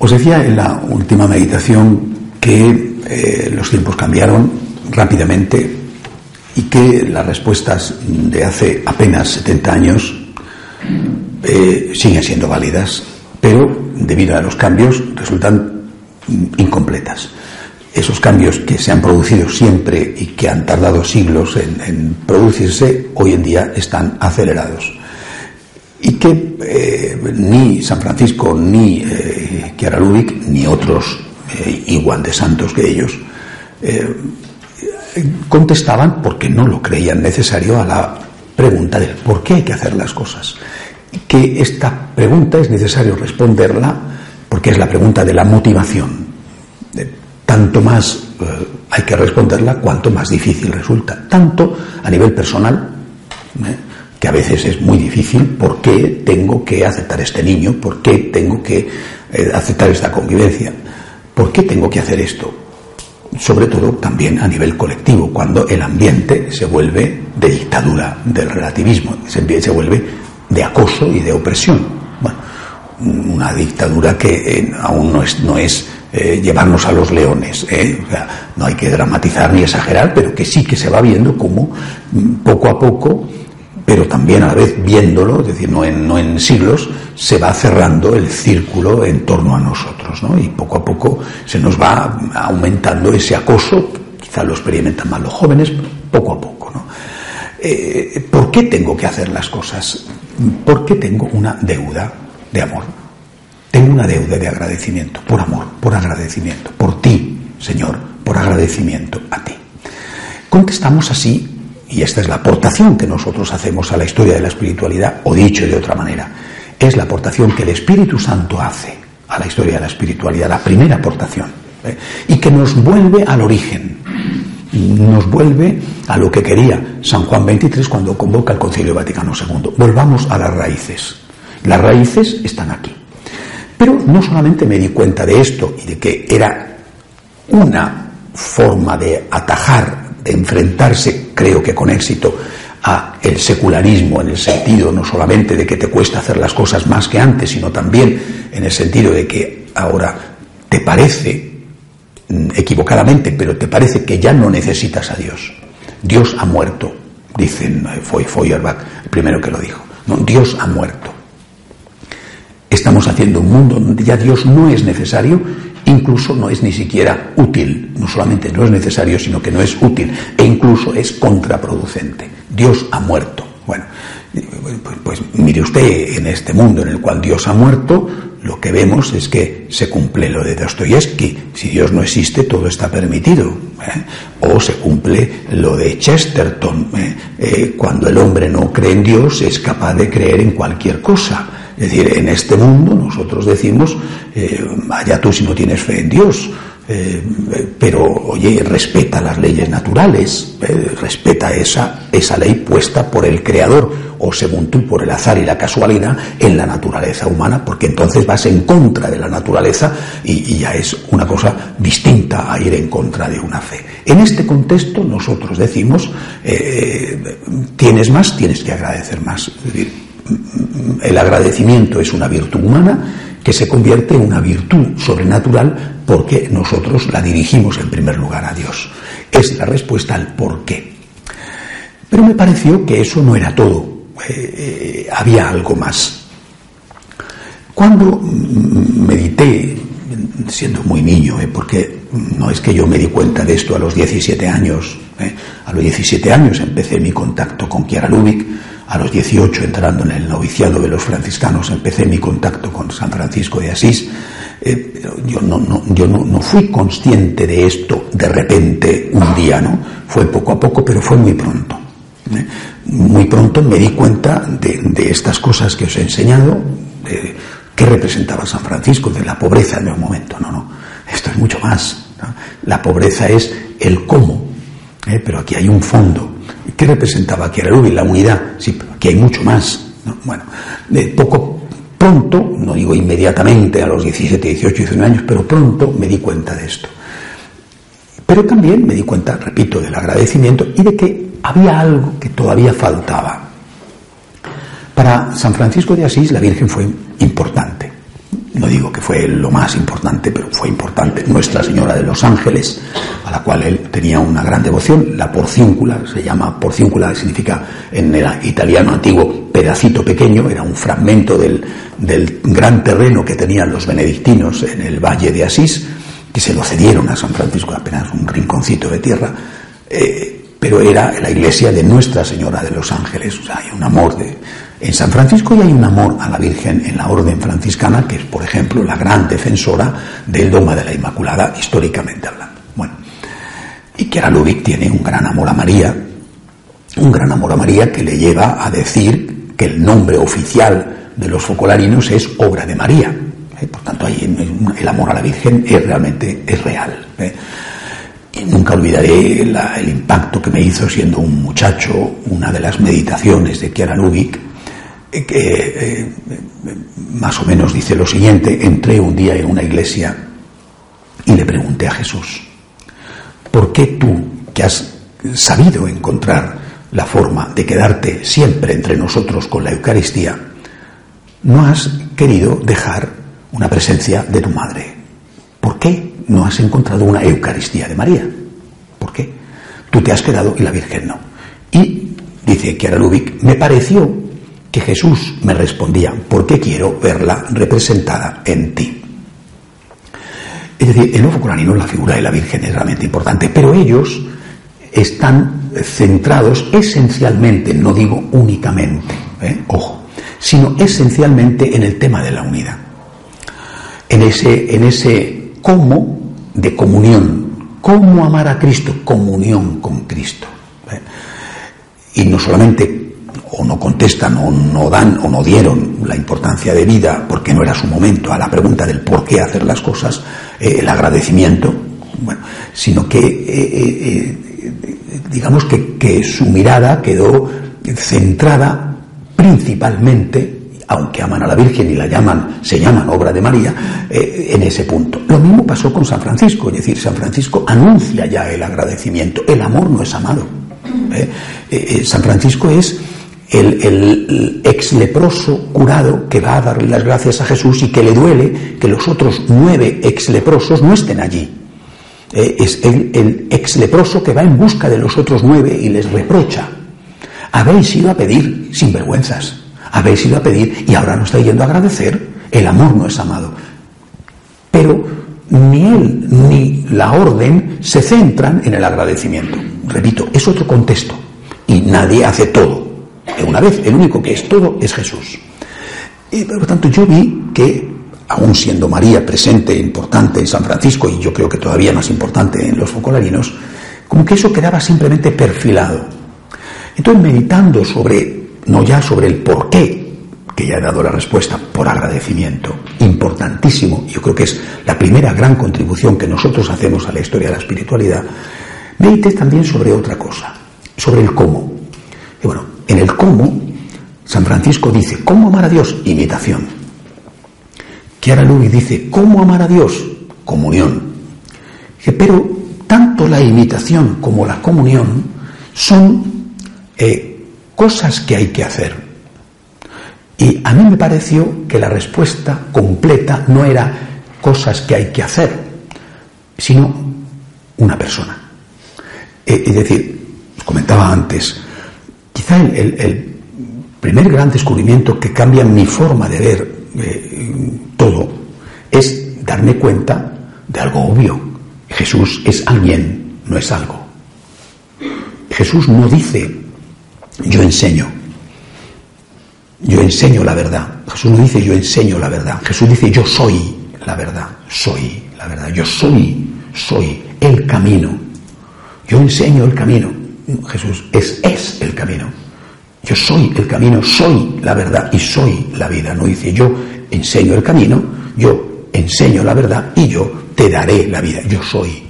Os decía en la última meditación que eh, los tiempos cambiaron rápidamente y que las respuestas de hace apenas 70 años eh, siguen siendo válidas, pero debido a los cambios resultan incompletas. Esos cambios que se han producido siempre y que han tardado siglos en producirse, hoy en día están acelerados y que eh, ni San Francisco, ni Chiara Lubick, ni otros eh, igual de santos que ellos, eh, contestaban porque no lo creían necesario a la pregunta de por qué hay que hacer las cosas. Que esta pregunta es necesario responderla porque es la pregunta de la motivación. tanto más hay que responderla cuanto más difícil resulta, tanto a nivel personal, que a veces es muy difícil, ¿por qué tengo que aceptar este niño? ¿Por qué tengo que eh, aceptar esta convivencia? ¿Por qué tengo que hacer esto? Sobre todo también a nivel colectivo, cuando el ambiente se vuelve de dictadura, del relativismo, se, se vuelve de acoso y de opresión. Bueno, una dictadura que eh, aún no es, no es eh, llevarnos a los leones. No hay que dramatizar ni exagerar, pero que sí que se va viendo como mm, poco a poco pero también a la vez viéndolo, es decir, no en, no en siglos, se va cerrando el círculo en torno a nosotros, ¿no? Y poco a poco se nos va aumentando ese acoso, quizá lo experimentan más los jóvenes, poco a poco, ¿no? Eh, ¿Por qué tengo que hacer las cosas? ¿Por qué tengo una deuda de amor? Tengo una deuda de agradecimiento, por amor, por agradecimiento, por ti, Señor, por agradecimiento a ti. Contestamos así y esta es la aportación que nosotros hacemos a la historia de la espiritualidad, o dicho de otra manera, es la aportación que el Espíritu Santo hace a la historia de la espiritualidad, la primera aportación, ¿eh? y que nos vuelve al origen, nos vuelve a lo que quería San Juan XXIII cuando convoca el Concilio Vaticano II. Volvamos a las raíces. Las raíces están aquí. Pero no solamente me di cuenta de esto y de que era una forma de atajar enfrentarse, creo que con éxito, a el secularismo en el sentido no solamente de que te cuesta hacer las cosas más que antes, sino también en el sentido de que ahora te parece mm, equivocadamente, pero te parece que ya no necesitas a Dios. Dios ha muerto, dicen eh, Feuerbach, el primero que lo dijo. No, Dios ha muerto. Estamos haciendo un mundo donde ya Dios no es necesario incluso no es ni siquiera útil, no solamente no es necesario, sino que no es útil e incluso es contraproducente. Dios ha muerto. Bueno, pues, pues, mire usted, en este mundo en el cual Dios ha muerto, lo que vemos es que se cumple lo de Dostoyevsky. Si Dios no existe, todo está permitido. ¿eh? O se cumple lo de Chesterton. ¿eh? Eh, cuando el hombre no cree en Dios, es capaz de creer en cualquier cosa. Es decir, en este mundo nosotros decimos, eh, vaya tú si no tienes fe en Dios, eh, pero oye, respeta las leyes naturales, eh, respeta esa, esa ley puesta por el Creador, o según tú, por el azar y la casualidad, en la naturaleza humana, porque entonces vas en contra de la naturaleza y, ya es una cosa distinta a ir en contra de una fe. En este contexto nosotros decimos, tienes más, tienes que agradecer más. Es decir, el agradecimiento es una virtud humana que se convierte en una virtud sobrenatural porque nosotros la dirigimos en primer lugar a Dios. Es la respuesta al por qué. Pero me pareció que eso no era todo, eh, eh, había algo más. Cuando medité, siendo muy niño, eh, porque no es que yo me di cuenta de esto a los 17 años, a los 17 años empecé mi contacto con Chiara Lubick, a los 18, entrando en el noviciado de los franciscanos, empecé mi contacto con San Francisco de Asís. Eh, yo no, fui consciente de esto de repente un día, ¿no? Fue poco a poco, pero fue muy pronto. ¿eh? Muy pronto me di cuenta de, estas cosas que os he enseñado, de, qué representaba San Francisco, de la pobreza en un momento, ¿no? no mucho más. La pobreza es el cómo, ¿eh? pero aquí hay un fondo. ¿Qué representaba aquí era La unidad. Sí, pero aquí hay mucho más. Bueno, de poco pronto, no digo inmediatamente a los 17, 18, 19 años, pero pronto me di cuenta de esto. Pero también me di cuenta, repito, del agradecimiento y de que había algo que todavía faltaba. Para San Francisco de Asís la Virgen fue importante. No digo que fue lo más importante, pero fue importante. Nuestra Señora de los Ángeles, a la cual él tenía una gran devoción, la porcíncula, se llama porcíncula, significa en el italiano antiguo pedacito pequeño, era un fragmento del, gran terreno que tenían los benedictinos en el valle de Asís, que se lo cedieron a San Francisco, apenas un rinconcito de tierra. Eh, pero era la iglesia de Nuestra Señora de los Ángeles. O sea, hay un amor de, en San Francisco y hay un amor a la Virgen en la orden franciscana, que es, por ejemplo, la gran defensora del dogma de la Inmaculada, históricamente hablando. Bueno, y Chiara Lubick tiene un gran amor a María, un gran amor a María que le lleva a decir que el nombre oficial de los focolarinos es obra de María. ¿eh? Por tanto, ahí el amor a la Virgen es realmente es real. ¿eh? Y nunca olvidaré el impacto que me hizo siendo un muchacho una de las meditaciones de Chiara Lubick, eh, que eh, más o menos dice lo siguiente, entré un día en una iglesia y le pregunté a Jesús, ¿por qué tú, que has sabido encontrar la forma de quedarte siempre entre nosotros con la Eucaristía, no has querido dejar una presencia de tu madre? ¿Por qué? no has encontrado una Eucaristía de María. ¿Por qué? Tú te has quedado y la Virgen no. Y, dice Kiara Lubick, me pareció que Jesús me respondía, ¿por qué quiero verla representada en ti? Es decir, el nuevo coranino, la figura de la Virgen es realmente importante, pero ellos están centrados esencialmente, no digo únicamente, ¿eh? ojo, sino esencialmente en el tema de la unidad. En ese, en ese cómo de comunión. ¿Cómo amar a Cristo? Comunión con Cristo. ¿eh? Y no solamente o no contestan o no dan o no dieron la importancia de vida porque no era su momento a la pregunta del por qué hacer las cosas, eh, el agradecimiento, bueno, sino que eh, digamos que, que su mirada quedó centrada principalmente aunque aman a la Virgen y la llaman, se llaman obra de María, eh, en ese punto. Lo mismo pasó con San Francisco, es decir, San Francisco anuncia ya el agradecimiento. El amor no es amado. ¿eh? Eh, San Francisco es el, ex leproso curado que va a darle las gracias a Jesús y que le duele que los otros nueve ex leprosos no estén allí. es el, ex leproso que va en busca de los otros nueve y les reprocha. Habéis ido a pedir sinvergüenzas habéis ido a pedir y ahora no estáis yendo a agradecer, el amor no es amado. Pero ni él ni la orden se centran en el agradecimiento. Repito, es otro contexto y nadie hace todo. Una vez, el único que es todo es Jesús. Y por lo tanto yo vi que, aún siendo María presente, importante en San Francisco y yo creo que todavía más importante en los focolarinos, como que eso quedaba simplemente perfilado. Entonces, meditando sobre no ya sobre el por qué, que ya he dado la respuesta, por agradecimiento, importantísimo, yo creo que es la primera gran contribución que nosotros hacemos a la historia de la espiritualidad, medite también sobre otra cosa, sobre el cómo. Y bueno, en el cómo, San Francisco dice, ¿cómo amar a Dios? Imitación. Chiara Luis dice, ¿cómo amar a Dios? Comunión. pero tanto la imitación como la comunión son eh, cosas que hay que hacer. Y a mí me pareció que la respuesta completa no era cosas que hay que hacer, sino una persona. Eh, es decir, comentaba antes, quizá el, primer gran descubrimiento que cambia mi forma de ver eh, todo es darme cuenta de algo obvio. Jesús es alguien, no es algo. Jesús no dice yo enseño. Yo enseño la verdad. Jesús no dice yo enseño la verdad. Jesús dice yo soy la verdad. Soy la verdad. Yo soy, soy el camino. Yo enseño el camino. Jesús es, el camino. Yo soy el camino, soy la verdad y soy la vida. No dice yo enseño el camino, yo enseño la verdad y yo te daré la vida. Yo soy.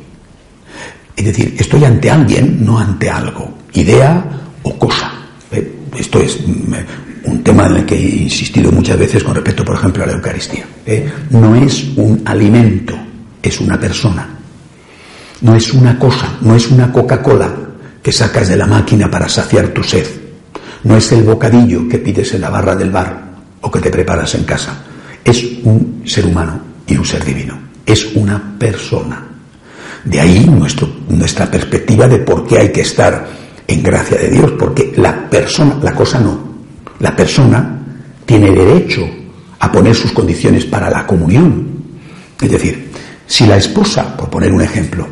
Es decir, estoy ante alguien, no ante algo, idea o cosa. Esto es un tema en el que he insistido muchas veces con respecto, por ejemplo, a la Eucaristía. ¿Eh? No es un alimento, es una persona. No es una cosa, no es una Coca-Cola que sacas de la máquina para saciar tu sed. No es el bocadillo que pides en la barra del bar o que te preparas en casa. Es un ser humano y un ser divino. Es una persona. De ahí nuestro, nuestra perspectiva de por qué hay que estar en gracia de Dios, porque la persona, la cosa no, la persona tiene derecho a poner sus condiciones para la comunión. Es decir, si la esposa, por poner un ejemplo,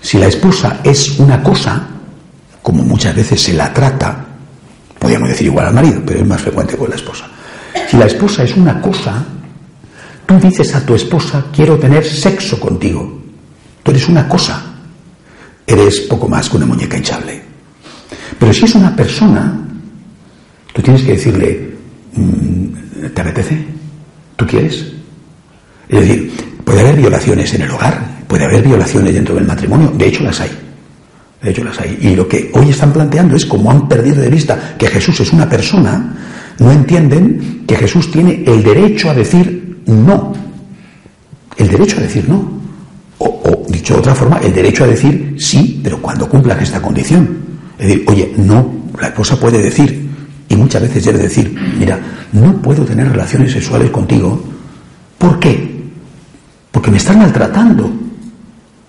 si la esposa es una cosa, como muchas veces se la trata, podríamos decir igual al marido, pero es más frecuente con la esposa. Si la esposa es una cosa, tú dices a tu esposa, quiero tener sexo contigo. Tú eres una cosa, eres poco más que una muñeca hinchable. Pero si es una persona, tú tienes que decirle, mm, ¿te apetece? ¿Tú quieres? Es decir, puede haber violaciones en el hogar, puede haber violaciones dentro del matrimonio, de hecho las hay. De hecho las hay. Y lo que hoy están planteando es, como han perdido de vista que Jesús es una persona, no entienden que Jesús tiene el derecho a decir no. El derecho a decir no. O, dicho de otra forma, el derecho a decir sí, pero cuando cumpla esta condición. Es decir, oye, no, la esposa puede decir, y muchas veces debe decir, mira, no puedo tener relaciones sexuales contigo. ¿Por qué? Porque me estás maltratando,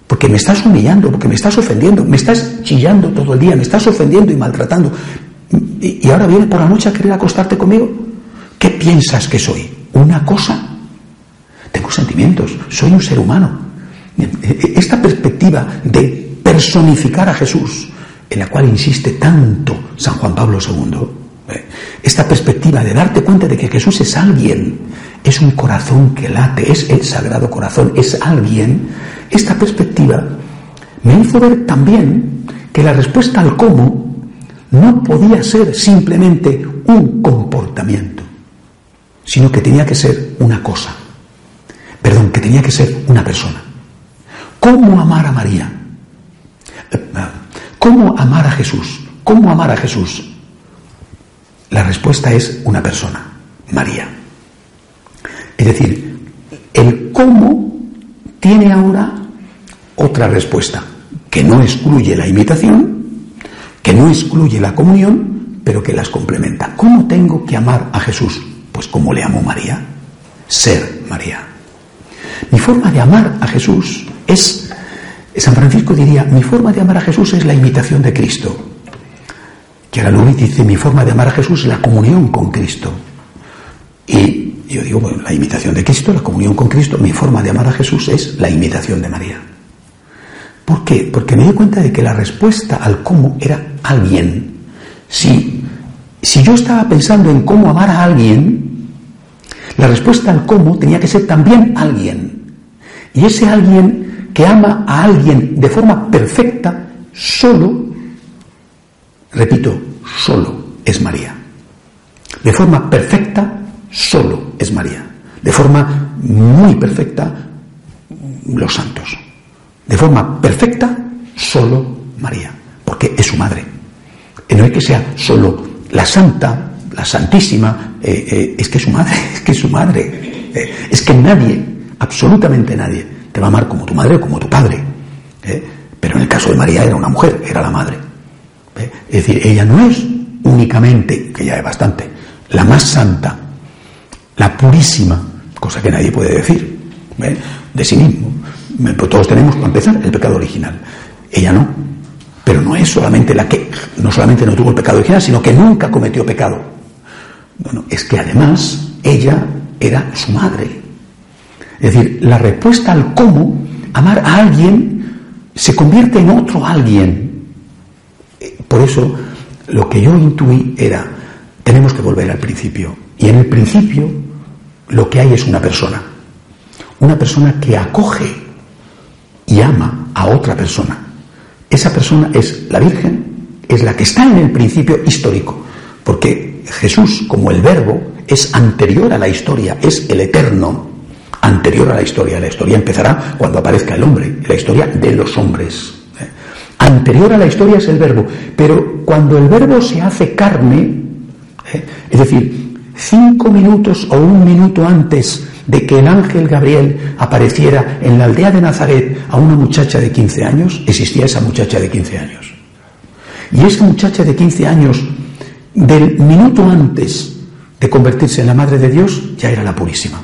porque me estás humillando, porque me estás ofendiendo, me estás chillando todo el día, me estás ofendiendo y maltratando. Y, ahora vienes por la noche a querer acostarte conmigo. ¿Qué piensas que soy? ¿Una cosa? Tengo sentimientos, soy un ser humano. Esta perspectiva de personificar a Jesús, en la cual insiste tanto San Juan Pablo II. Esta perspectiva de darte cuenta de que Jesús es alguien, es un corazón que late, es el sagrado corazón, es alguien, esta perspectiva me hizo ver también que la respuesta al cómo no podía ser simplemente un comportamiento, sino que tenía que ser una cosa. Perdón, que tenía que ser una persona. ¿Cómo amar a María? ¿Cómo amar a Jesús? ¿Cómo amar a Jesús? La respuesta es una persona, María. Es decir, el cómo tiene ahora otra respuesta, que no excluye la imitación, que no excluye la comunión, pero que las complementa. ¿Cómo tengo que amar a Jesús? Pues como le amo María, ser María. Mi forma de amar a Jesús es, San Francisco diría, mi forma de amar a Jesús es la imitación de Cristo. Chiara Luis dice, mi forma de amar a Jesús es la comunión con Cristo. Y yo digo, bueno, la imitación de Cristo, la comunión con Cristo, mi forma de amar a Jesús es la imitación de María. ¿Por qué? Porque me di cuenta de que la respuesta al cómo era alguien. Si, si yo estaba pensando en cómo amar a alguien, la respuesta al cómo tenía que ser también alguien. Y ese alguien que ama a alguien de forma perfecta, solo, repito, solo es María. De forma perfecta, solo es María. De forma muy perfecta, los santos de forma perfecta solo María, porque es su madre. No es que sea solo la santa, la santísima, eh, eh, es que es su madre, es que es su madre. Eh, es que nadie, absolutamente nadie, te va a amar como tu madre o como tu padre. Pero en el caso de María era una mujer, era la madre. Es decir, ella no es únicamente, que ya es bastante, la más santa, la purísima, cosa que nadie puede decir, de sí mismo, pues todos tenemos, para empezar, el pecado original. Ella no. Pero no es solamente la que, no solamente no tuvo el pecado original, sino que nunca cometió pecado. Bueno, es que además ella era su madre. Es decir, la respuesta al cómo amar a alguien se convierte en otro alguien. Por eso, lo que yo intuí era, tenemos que volver al principio. Y en el principio, lo que hay es una persona. Una persona que acoge y ama a otra persona. Esa persona es la Virgen, es la que está en el principio histórico, porque Jesús, como el verbo, es anterior a la historia, es el eterno, anterior a la historia. La historia empezará cuando aparezca el hombre, la historia de los hombres. Anterior a la historia es el verbo, pero cuando el verbo se hace carne, ¿eh? es decir, cinco minutos o un minuto antes de que el ángel Gabriel apareciera en la aldea de Nazaret a una muchacha de 15 años, existía esa muchacha de 15 años. Y esa muchacha de 15 años, del minuto antes de convertirse en la Madre de Dios, ya era la purísima.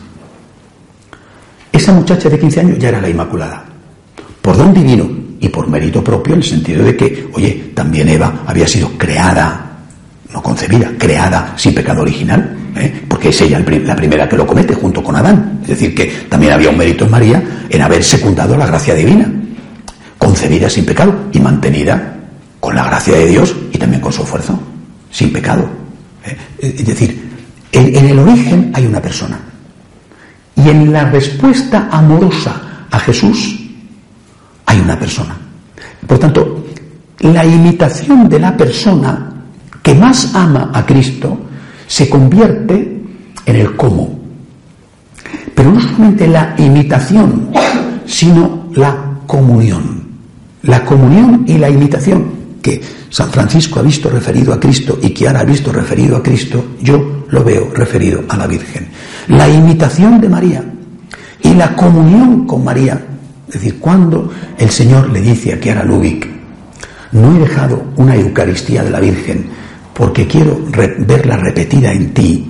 Esa muchacha de 15 años ya era la Inmaculada. Por don divino y por mérito propio, en el sentido de que, oye, también Eva había sido creada, no concebida, creada sin pecado original, ¿eh? porque es ella la primera que lo comete junto con Adán. Es decir, que también había un mérito en María en haber secundado la gracia divina, concebida sin pecado y mantenida con la gracia de Dios y también con su esfuerzo, sin pecado. ¿eh? Es decir, en, el origen hay una persona. Y en la respuesta amorosa a Jesús hay una persona. Por tanto, la imitación de la persona que más ama a Cristo se convierte en el cómo. Pero no solamente la imitación, sino la comunión. La comunión y la imitación que San Francisco ha visto referido a Cristo y que ahora ha visto referido a Cristo, yo lo veo referido a la Virgen. La imitación de María y la comunión con María. Es decir, cuando el Señor le dice a Kiara Lubick, no he dejado una Eucaristía de la Virgen porque quiero verla repetida en ti,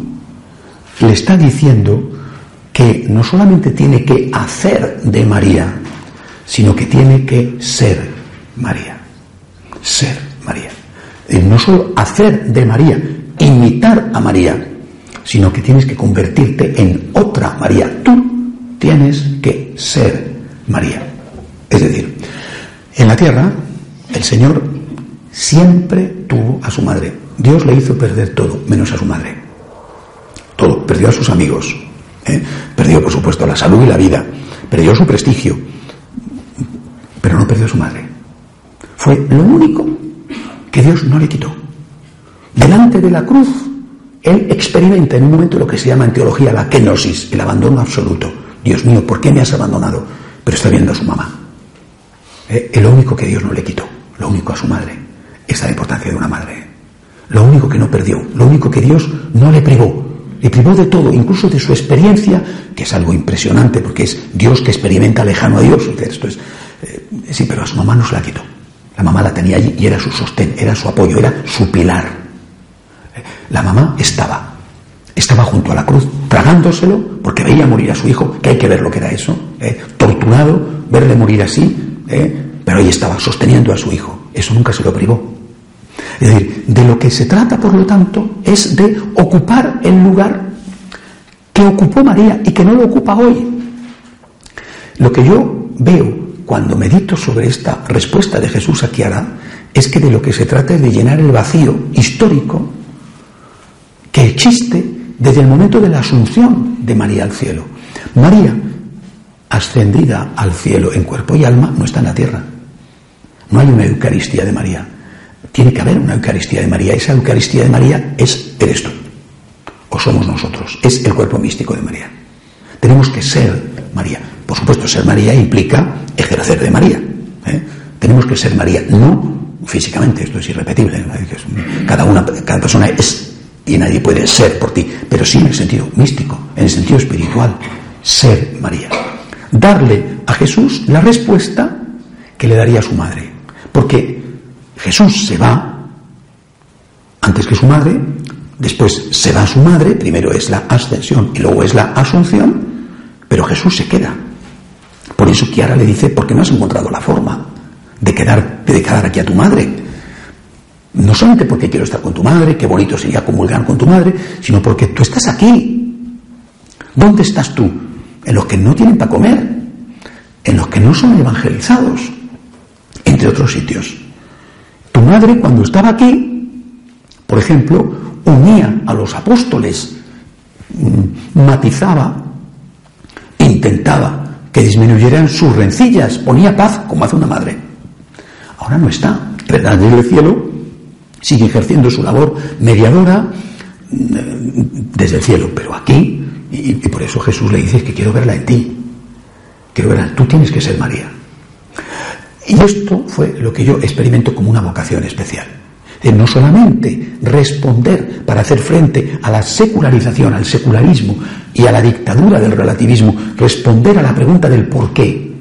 le está diciendo que no solamente tiene que hacer de María, sino que tiene que ser María ser María. No solo hacer de María, imitar a María, sino que tienes que convertirte en otra María. Tú tienes que ser María. Es decir, en la tierra el Señor siempre tuvo a su madre. Dios le hizo perder todo, menos a su madre. Todo. Perdió a sus amigos. ¿eh? Perdió, por supuesto, la salud y la vida. Perdió su prestigio. Pero no perdió a su madre. Fue lo único que Dios no le quitó. Delante de la cruz, él experimenta en un momento lo que se llama en teología la kenosis, el abandono absoluto. Dios mío, ¿por qué me has abandonado? Pero está viendo a su mamá. Eh, el único que Dios no le quitó, lo único a su madre. Es la importancia de una madre. Lo único que no perdió, lo único que Dios no le privó. Le privó de todo, incluso de su experiencia, que es algo impresionante, porque es Dios que experimenta lejano a Dios. Esto es, eh, sí, pero a su mamá no se la quitó. La mamá la tenía allí y era su sostén, era su apoyo, era su pilar. La mamá estaba, estaba junto a la cruz, tragándoselo, porque veía morir a su hijo, que hay que ver lo que era eso, ¿eh? torturado, verle morir así, ¿eh? pero ahí estaba, sosteniendo a su hijo. Eso nunca se lo privó. Es decir, de lo que se trata, por lo tanto, es de ocupar el lugar que ocupó María y que no lo ocupa hoy. Lo que yo veo cuando medito sobre esta respuesta de Jesús a Kiara, es que de lo que se trata es de llenar el vacío histórico que existe desde el momento de la asunción de María al cielo. María, ascendida al cielo en cuerpo y alma, no está en la tierra. No hay una Eucaristía de María. Tiene que haber una Eucaristía de María. Esa Eucaristía de María es, eres tú. O somos nosotros. Es el cuerpo místico de María. Tenemos que ser María. Por supuesto, ser María implica ejercer de María. ¿eh? Tenemos que ser María, no físicamente, esto es irrepetible. Cada, una, cada persona es y nadie puede ser por ti, pero sí en el sentido místico, en el sentido espiritual, ser María. Darle a Jesús la respuesta que le daría a su madre. Porque Jesús se va antes que su madre, después se va a su madre, primero es la ascensión y luego es la asunción, pero Jesús se queda. Por eso Kiara le dice, ¿por qué no has encontrado la forma de, quedar, de quedar aquí a tu madre? No solamente porque quiero estar con tu madre, qué bonito sería comulgar con tu madre, sino porque tú estás aquí. ¿Dónde estás tú? En los que no tienen para comer, en los que no son evangelizados, entre otros sitios. Tu madre cuando estaba aquí, por ejemplo, unía a los apóstoles, mm, matizaba, intentaba que disminuyeran sus rencillas, ponía paz como hace una madre. Ahora no está. ¿Verdad? el cielo sigue ejerciendo su labor mediadora mm, desde el cielo, pero aquí Y, por eso Jesús le dice que quiero verla en ti. Quiero verla, tú tienes que ser María. Y esto fue lo que yo experimento como una vocación especial. No solamente responder para hacer frente a la secularización, al secularismo y a la dictadura del relativismo, responder a la pregunta del por qué.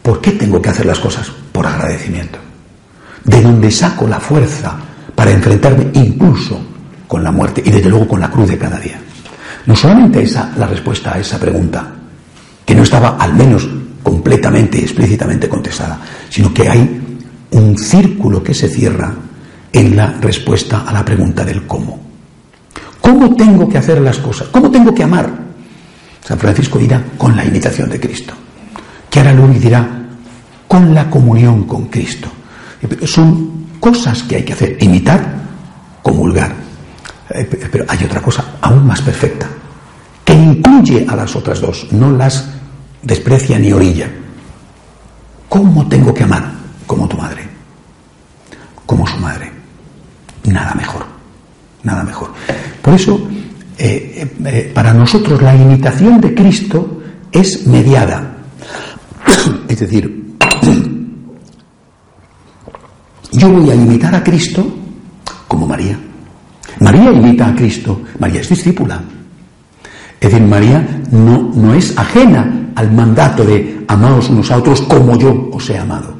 ¿Por qué tengo que hacer las cosas? Por agradecimiento. De donde saco la fuerza para enfrentarme incluso con la muerte y desde luego con la cruz de cada día. No solamente esa la respuesta a esa pregunta, que no estaba al menos completamente y explícitamente contestada, sino que hay un círculo que se cierra en la respuesta a la pregunta del cómo. ¿Cómo tengo que hacer las cosas? ¿Cómo tengo que amar? San Francisco dirá con la imitación de Cristo. Chiara Luis dirá con la comunión con Cristo. Son cosas que hay que hacer, imitar, comulgar. Eh, pero hay otra cosa aún más perfecta, que incluye a las otras dos, no las desprecia ni orilla. ¿Cómo tengo que amar? Como tu madre, como su madre. Nada mejor, nada mejor. Por eso, eh, eh, para nosotros la imitación de Cristo es mediada. es decir, yo voy a imitar a Cristo como María. María imita a Cristo, María es discípula. Es decir, María no, no es ajena al mandato de amaos unos a otros como yo os he amado.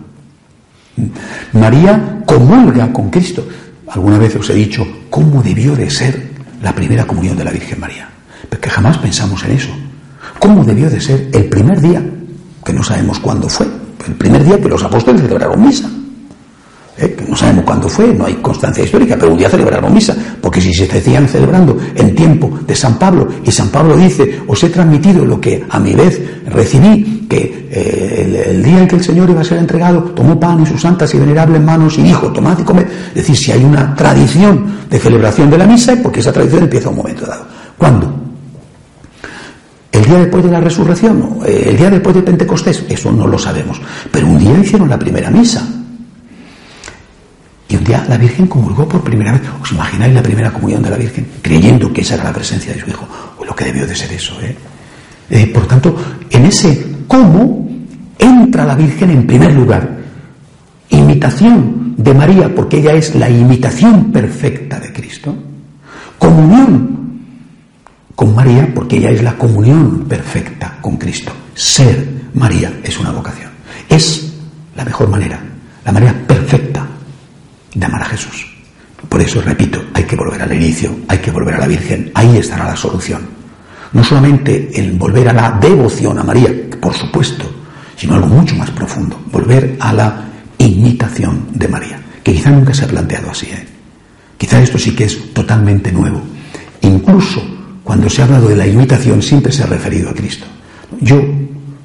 María comulga con Cristo. Alguna vez os he dicho cómo debió de ser la primera comunión de la Virgen María. Porque jamás pensamos en eso. ¿Cómo debió de ser el primer día? Que no sabemos cuándo fue. El primer día que los apóstoles celebraron misa. ¿Eh? que no sabemos cuándo fue, no hay constancia histórica, pero un día celebraron misa, porque si se decían celebrando en tiempo de San Pablo, y San Pablo dice, os he transmitido lo que a mi vez recibí, que eh, el, día en que el Señor iba a ser entregado, tomó pan en sus santas y venerables manos y dijo, tomad y comed. Es decir, si hay una tradición de celebración de la misa, porque esa tradición empieza a un momento dado. ¿Cuándo? ¿El día después de la resurrección? ¿El día después de Pentecostés? Eso no lo sabemos. Pero un día hicieron la primera misa. Y un día la Virgen comulgó por primera vez. ¿Os imagináis la primera comunión de la Virgen? Creyendo que esa era la presencia de su Hijo. Pues lo que debió de ser eso, ¿eh? ¿eh? por tanto, en ese cómo entra la Virgen en primer lugar. Imitación de María, porque ella es la imitación perfecta de Cristo. Comunión con María, porque ella es la comunión perfecta con Cristo. Ser María es una vocación. Es la mejor manera, la manera perfecta de amar a Jesús. Por eso, repito, hay que volver al inicio, hay que volver a la Virgen, ahí estará la solución. No solamente el volver a la devoción a María, por supuesto, sino algo mucho más profundo, volver a la imitación de María, que quizá nunca se ha planteado así. ¿eh? Quizá esto sí que es totalmente nuevo. Incluso cuando se ha hablado de la imitación siempre se ha referido a Cristo. Yo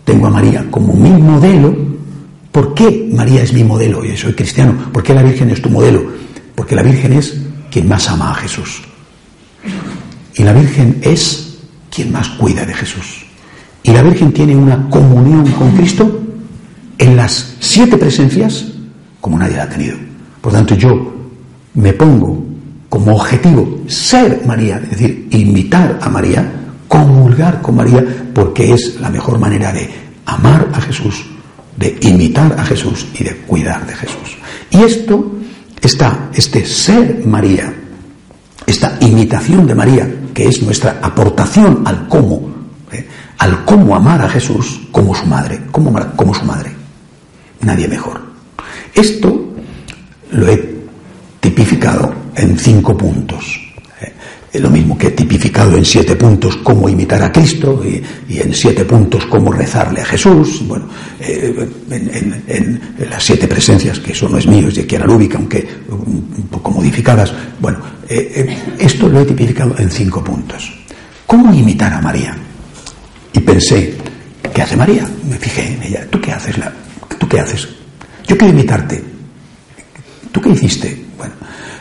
tengo a María como mi modelo ¿Por qué María es mi modelo? Y soy cristiano. ¿Por qué la Virgen es tu modelo? Porque la Virgen es quien más ama a Jesús. Y la Virgen es quien más cuida de Jesús. Y la Virgen tiene una comunión con Cristo en las siete presencias como nadie la ha tenido. Por tanto, yo me pongo como objetivo ser María, es decir, invitar a María, comulgar con María, porque es la mejor manera de amar a Jesús de imitar a Jesús y de cuidar de Jesús. Y esto está, este ser María, esta imitación de María, que es nuestra aportación al cómo, ¿eh? al cómo amar a Jesús como su madre, como, como su madre. Nadie mejor. Esto lo he tipificado en cinco puntos lo mismo que tipificado en siete puntos cómo imitar a Cristo y, en siete puntos cómo rezarle a Jesús, bueno, eh, en, las siete presencias, que eso no es mío, es de Kiara Lúbica, aunque un poco modificadas, bueno, eh, eh, esto lo he tipificado en cinco puntos. ¿Cómo imitar a María? Y pensé, ¿qué hace María? Me fijé en ella, ¿tú qué haces? ¿Tú qué haces? Yo quiero imitarte. ¿Tú qué hiciste?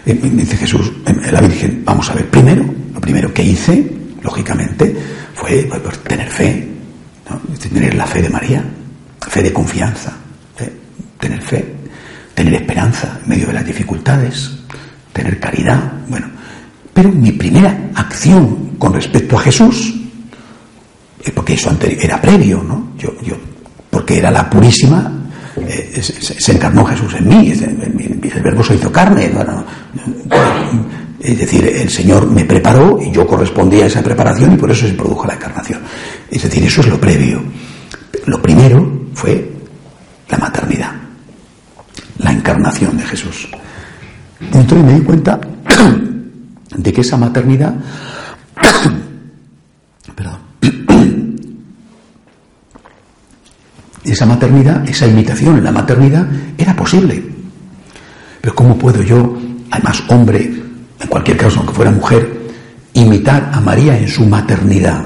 Me dice Jesús, la Virgen, vamos a ver, primero, lo primero que hice, lógicamente, fue pues, tener fe, tener la fe de María, fe de confianza, ¿eh? tener fe, tener esperanza en medio de las dificultades, tener caridad, bueno. Pero mi primera acción con respecto a Jesús porque eso era previo, ¿no? Yo, yo, porque era la purísima, eh, se, encarnó Jesús en mí, el verbo se hizo carne. es decir, el Señor me preparó y yo correspondía a esa preparación y por eso se produjo la encarnación. Es decir, eso es lo previo. Lo primero fue la maternidad, la encarnación de Jesús. Entonces me di cuenta de que esa maternidad, perdón, esa maternidad, esa imitación en la maternidad era posible. Pero ¿cómo puedo yo, además hombre, en cualquier caso, aunque fuera mujer, imitar a María en su maternidad?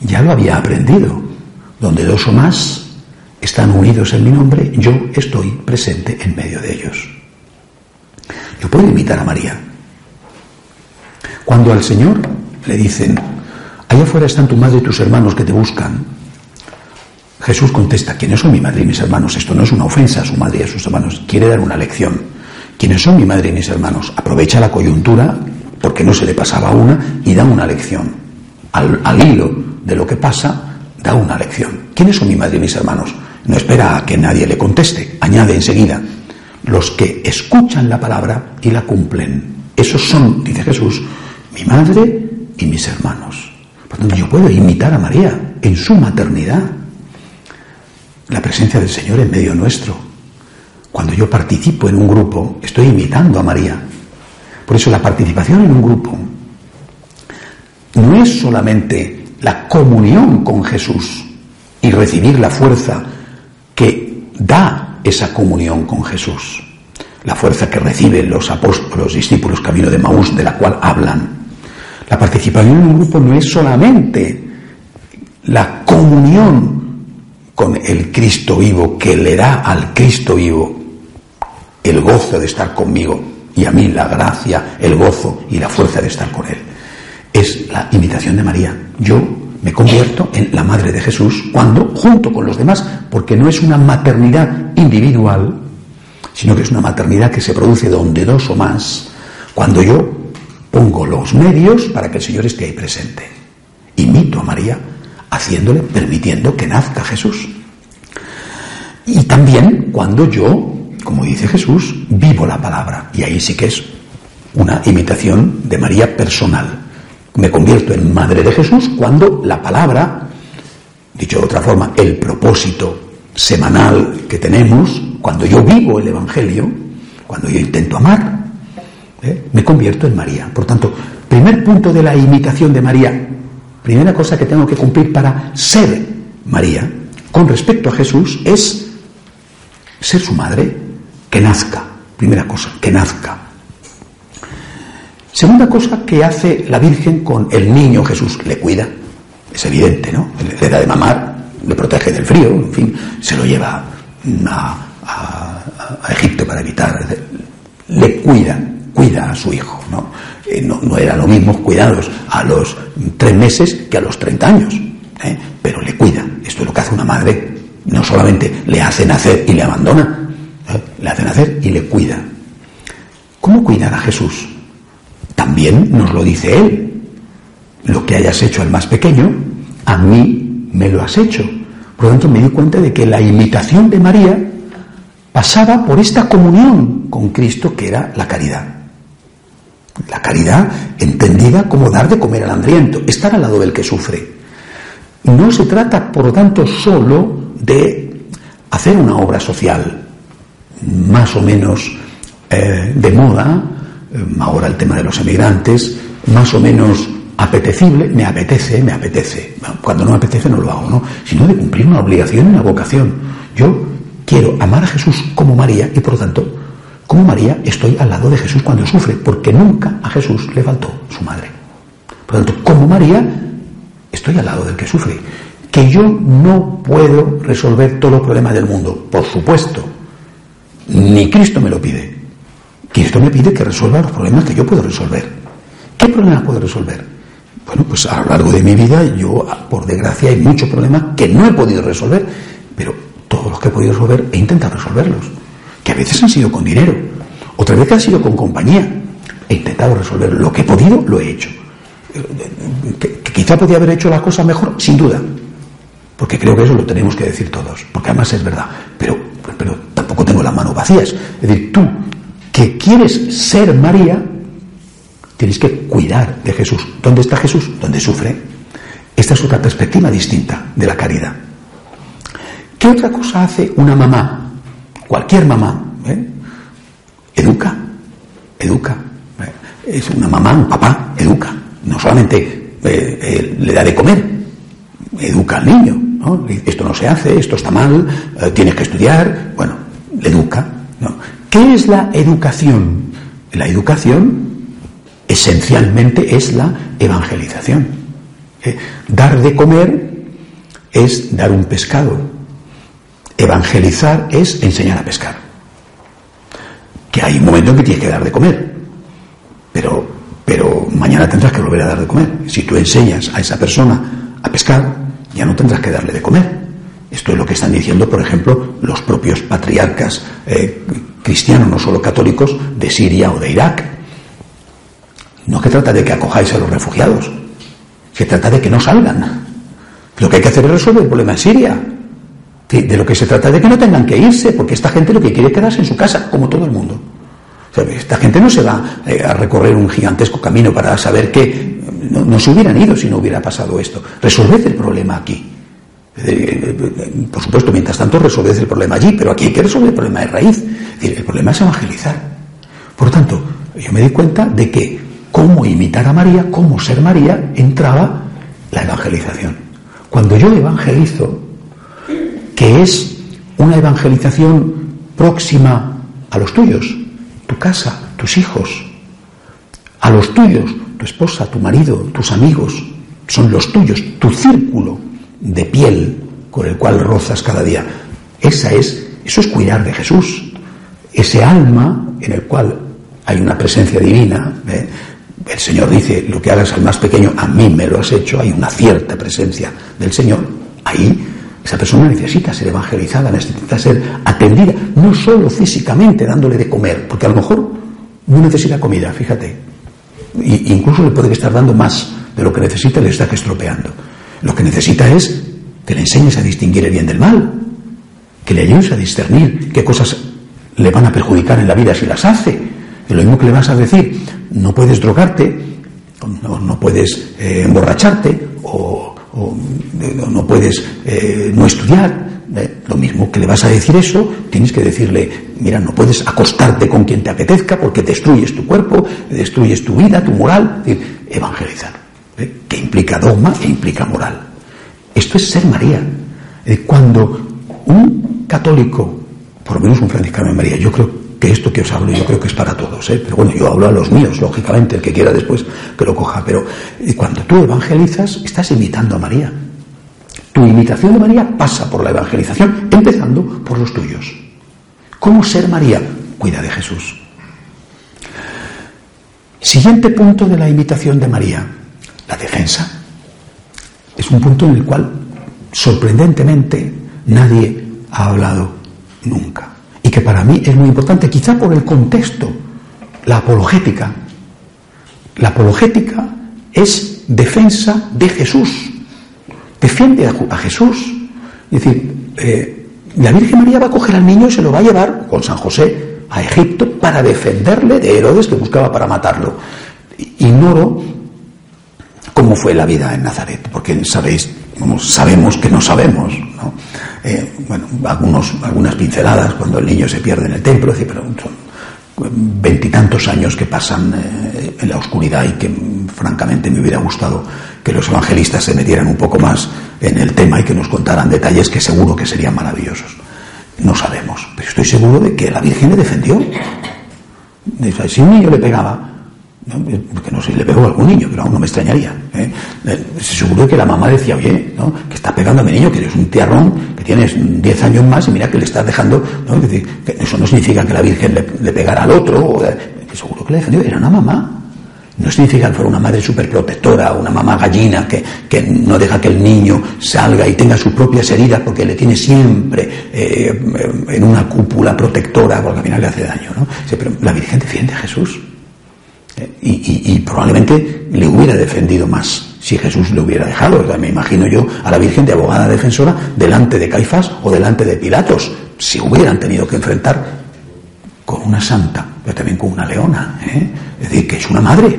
Ya lo había aprendido. Donde dos o más están unidos en mi nombre, yo estoy presente en medio de ellos. Yo puedo imitar a María. Cuando al Señor le dicen, allá afuera están tu madre y tus hermanos que te buscan, Jesús contesta, ¿quiénes son mi madre y mis hermanos? Esto no es una ofensa a su madre y a sus hermanos, quiere dar una lección. ¿Quiénes son mi madre y mis hermanos? Aprovecha la coyuntura, porque no se le pasaba una, y da una lección. Al, hilo de lo que pasa, da una lección. ¿Quiénes son mi madre y mis hermanos? No espera a que nadie le conteste, añade enseguida, los que escuchan la palabra y la cumplen. Esos son, dice Jesús, mi madre y mis hermanos. Por tanto, yo puedo imitar a María en su maternidad. La presencia del Señor en medio nuestro. Cuando yo participo en un grupo, estoy imitando a María. Por eso la participación en un grupo no es solamente la comunión con Jesús y recibir la fuerza que da esa comunión con Jesús, la fuerza que reciben los apóstoles, los discípulos camino de Maús, de la cual hablan. La participación en un grupo no es solamente la comunión con el Cristo vivo que le da al Cristo vivo el gozo de estar conmigo y a mí la gracia, el gozo y la fuerza de estar con Él. Es la imitación de María. Yo me convierto en la madre de Jesús cuando, junto con los demás, porque no es una maternidad individual, sino que es una maternidad que se produce donde dos o más, cuando yo pongo los medios para que el Señor esté ahí presente. Imito a María haciéndole, permitiendo que nazca Jesús. Y también cuando yo, como dice Jesús, vivo la palabra. Y ahí sí que es una imitación de María personal me convierto en madre de Jesús cuando la palabra, dicho de otra forma, el propósito semanal que tenemos, cuando yo vivo el Evangelio, cuando yo intento amar, ¿eh? me convierto en María. Por tanto, primer punto de la imitación de María, primera cosa que tengo que cumplir para ser María con respecto a Jesús es ser su madre, que nazca. Primera cosa, que nazca. Segunda cosa que hace la Virgen con el niño Jesús, le cuida, es evidente, ¿no? Le da de mamar, le protege del frío, en fin, se lo lleva a, Egipto para evitar, le cuida, cuida a su hijo, ¿no? Eh, no, no era lo mismo cuidados a los tres meses que a los treinta años, ¿eh? pero le cuida. Esto es lo que hace una madre. No solamente le hace nacer y le abandona, ¿eh? le hace nacer y le cuida. ¿Cómo cuidar a Jesús? También nos lo dice Él. Lo que hayas hecho al más pequeño, a mí me lo has hecho. Por lo tanto, me di cuenta de que la imitación de María pasaba por esta comunión con Cristo que era la caridad. La caridad entendida como dar de comer al hambriento, estar al lado del que sufre. No se trata, por lo tanto, solo de hacer una obra social más o menos eh, de moda, eh, ahora el tema de los emigrantes, más o menos apetecible, me apetece, me apetece. Cuando no me apetece no lo hago, ¿no? Sino de cumplir una obligación y una vocación. Yo quiero amar a Jesús como María y por lo tanto, como María, estoy al lado de Jesús cuando sufre, porque nunca a Jesús le faltó su madre. Por lo tanto, como María, estoy al lado del que sufre. Que yo no puedo resolver todos los problemas del mundo, por supuesto. Ni Cristo me lo pide. Cristo me pide que resuelva los problemas que yo puedo resolver. ¿Qué problemas puedo resolver? Bueno, pues a lo largo de mi vida yo, por desgracia, hay muchos problemas que no he podido resolver, pero todos los que he podido resolver he intentado resolverlos. Que a veces han sido con dinero, otras veces han sido con compañía. He intentado resolver lo que he podido, lo he hecho. Que, quizá podía haber hecho la cosa mejor, sin duda, porque creo que eso lo tenemos que decir todos, porque además es verdad, pero, pero tampoco tengo las manos vacías. Es decir, tú que quieres ser María, tienes que cuidar de Jesús. ¿Dónde está Jesús? Donde sufre. Esta es otra perspectiva distinta de la caridad. ¿Qué otra cosa hace una mamá? Cualquier mamá. ¿eh? Educa. Educa. Es una mamá, un papá, educa. No solamente eh, eh, le da de comer, educa al niño. Esto no se hace, esto está mal, tienes que estudiar. Bueno, le educa. ¿Qué es la educación? La educación esencialmente es la evangelización. Eh, dar de comer es dar un pescado. Evangelizar es enseñar a pescar. Que hay un momento en que tienes que dar de comer. Pero, pero mañana tendrás que volver a dar de comer. Si tú enseñas a esa persona a pescar, ya no tendrás que darle de comer. Esto es lo que están diciendo, por ejemplo, los propios patriarcas eh, cristianos, no solo católicos, de Siria o de Irak. No que trata de que acojáis a los refugiados, se trata de que no salgan. Lo que hay que hacer es resolver el problema en Siria. De lo que se trata de que no tengan que irse, porque esta gente lo que quiere es quedarse en su casa, como todo el mundo. esta gente no se va eh, a recorrer un gigantesco camino para saber que no, se hubieran ido si no hubiera pasado esto. Resolved el problema aquí. Por supuesto, mientras tanto resolved el problema allí, pero aquí hay que resolver el problema de raíz. el problema es evangelizar. Por tanto, yo me di cuenta de que cómo imitar a María, cómo ser María, entraba la evangelización. Cuando yo evangelizo, que es una evangelización próxima a los tuyos, tu casa, tus hijos, a los tuyos, tu esposa, tu marido, tus amigos, son los tuyos, tu círculo, de piel con el cual rozas cada día. Esa es, eso es cuidar de Jesús. Ese alma en el cual hay una presencia divina. ¿eh? El Señor dice, lo que hagas al más pequeño, a mí me lo has hecho. Hay una cierta presencia del Señor. Ahí esa persona necesita ser evangelizada, necesita ser atendida, no solo físicamente dándole de comer, porque a lo mejor no necesita comida, fíjate. incluso le puede estar dando más de lo que necesita, le está estropeando. Lo que necesita es que le enseñes a distinguir el bien del mal, que le ayudes a discernir qué cosas le van a perjudicar en la vida si las hace. Y lo mismo que le vas a decir, no puedes drogarte, no, puedes eh, emborracharte, o, no puedes eh, no estudiar. Eh, lo mismo que le vas a decir eso, tienes que decirle, mira, no puedes acostarte con quien te apetezca porque destruyes tu cuerpo, destruyes tu vida, tu moral. evangelizar que implica dogma e implica moral. Esto es ser María. Cuando un católico, por lo menos un franciscano de María, yo creo que esto que os hablo, yo creo que es para todos, ¿eh? pero bueno, yo hablo a los míos, lógicamente, el que quiera después que lo coja, pero eh, cuando tú evangelizas, estás imitando a María. Tu imitación de María pasa por la evangelización, empezando por los tuyos. ¿Cómo ser María? Cuida de Jesús. Siguiente punto de la imitación de María. La defensa es un punto en el cual, sorprendentemente, nadie ha hablado nunca. Que para mí es muy importante, quizá por el contexto, la apologética. La apologética es defensa de Jesús. Defiende a, Jesús. Es decir, eh, la Virgen María va a coger al niño y se lo va a llevar con San José a Egipto para defenderle de Herodes que buscaba para matarlo. Ignoro cómo fue la vida en Nazaret, porque sabéis, sabemos que no sabemos, ¿no? Eh, bueno, algunos, algunas pinceladas cuando el niño se pierde en el templo, pero son veintitantos años que pasan eh, en la oscuridad y que francamente me hubiera gustado que los evangelistas se metieran un poco más en el tema y que nos contaran detalles que seguro que serían maravillosos. No sabemos, pero estoy seguro de que la Virgen le defendió. Si un niño le pegaba, porque no sé, le pegó a algún niño, pero aún no me extrañaría. ¿eh? ¿eh? Seguro que la mamá decía, oye, ¿no? que estás pegando a mi niño, que eres un tiarrón, que tienes 10 años más y mira que le estás dejando. ¿no? eso no significa que la Virgen le, pegara al otro, o, que seguro que le defendió, era una mamá. No significa que fuera una madre superprotectora, una mamá gallina que, que, no deja que el niño salga y tenga sus propias heridas porque le tiene siempre eh, en una cúpula protectora porque al final le hace daño. ¿no? la Virgen defiende a Jesús y, probablemente le hubiera defendido más si Jesús le hubiera dejado. me imagino yo a la Virgen de abogada defensora delante de Caifás o delante de Pilatos, si hubieran tenido que enfrentar con una santa, pero también con una leona. ¿eh? Es decir, que es una madre,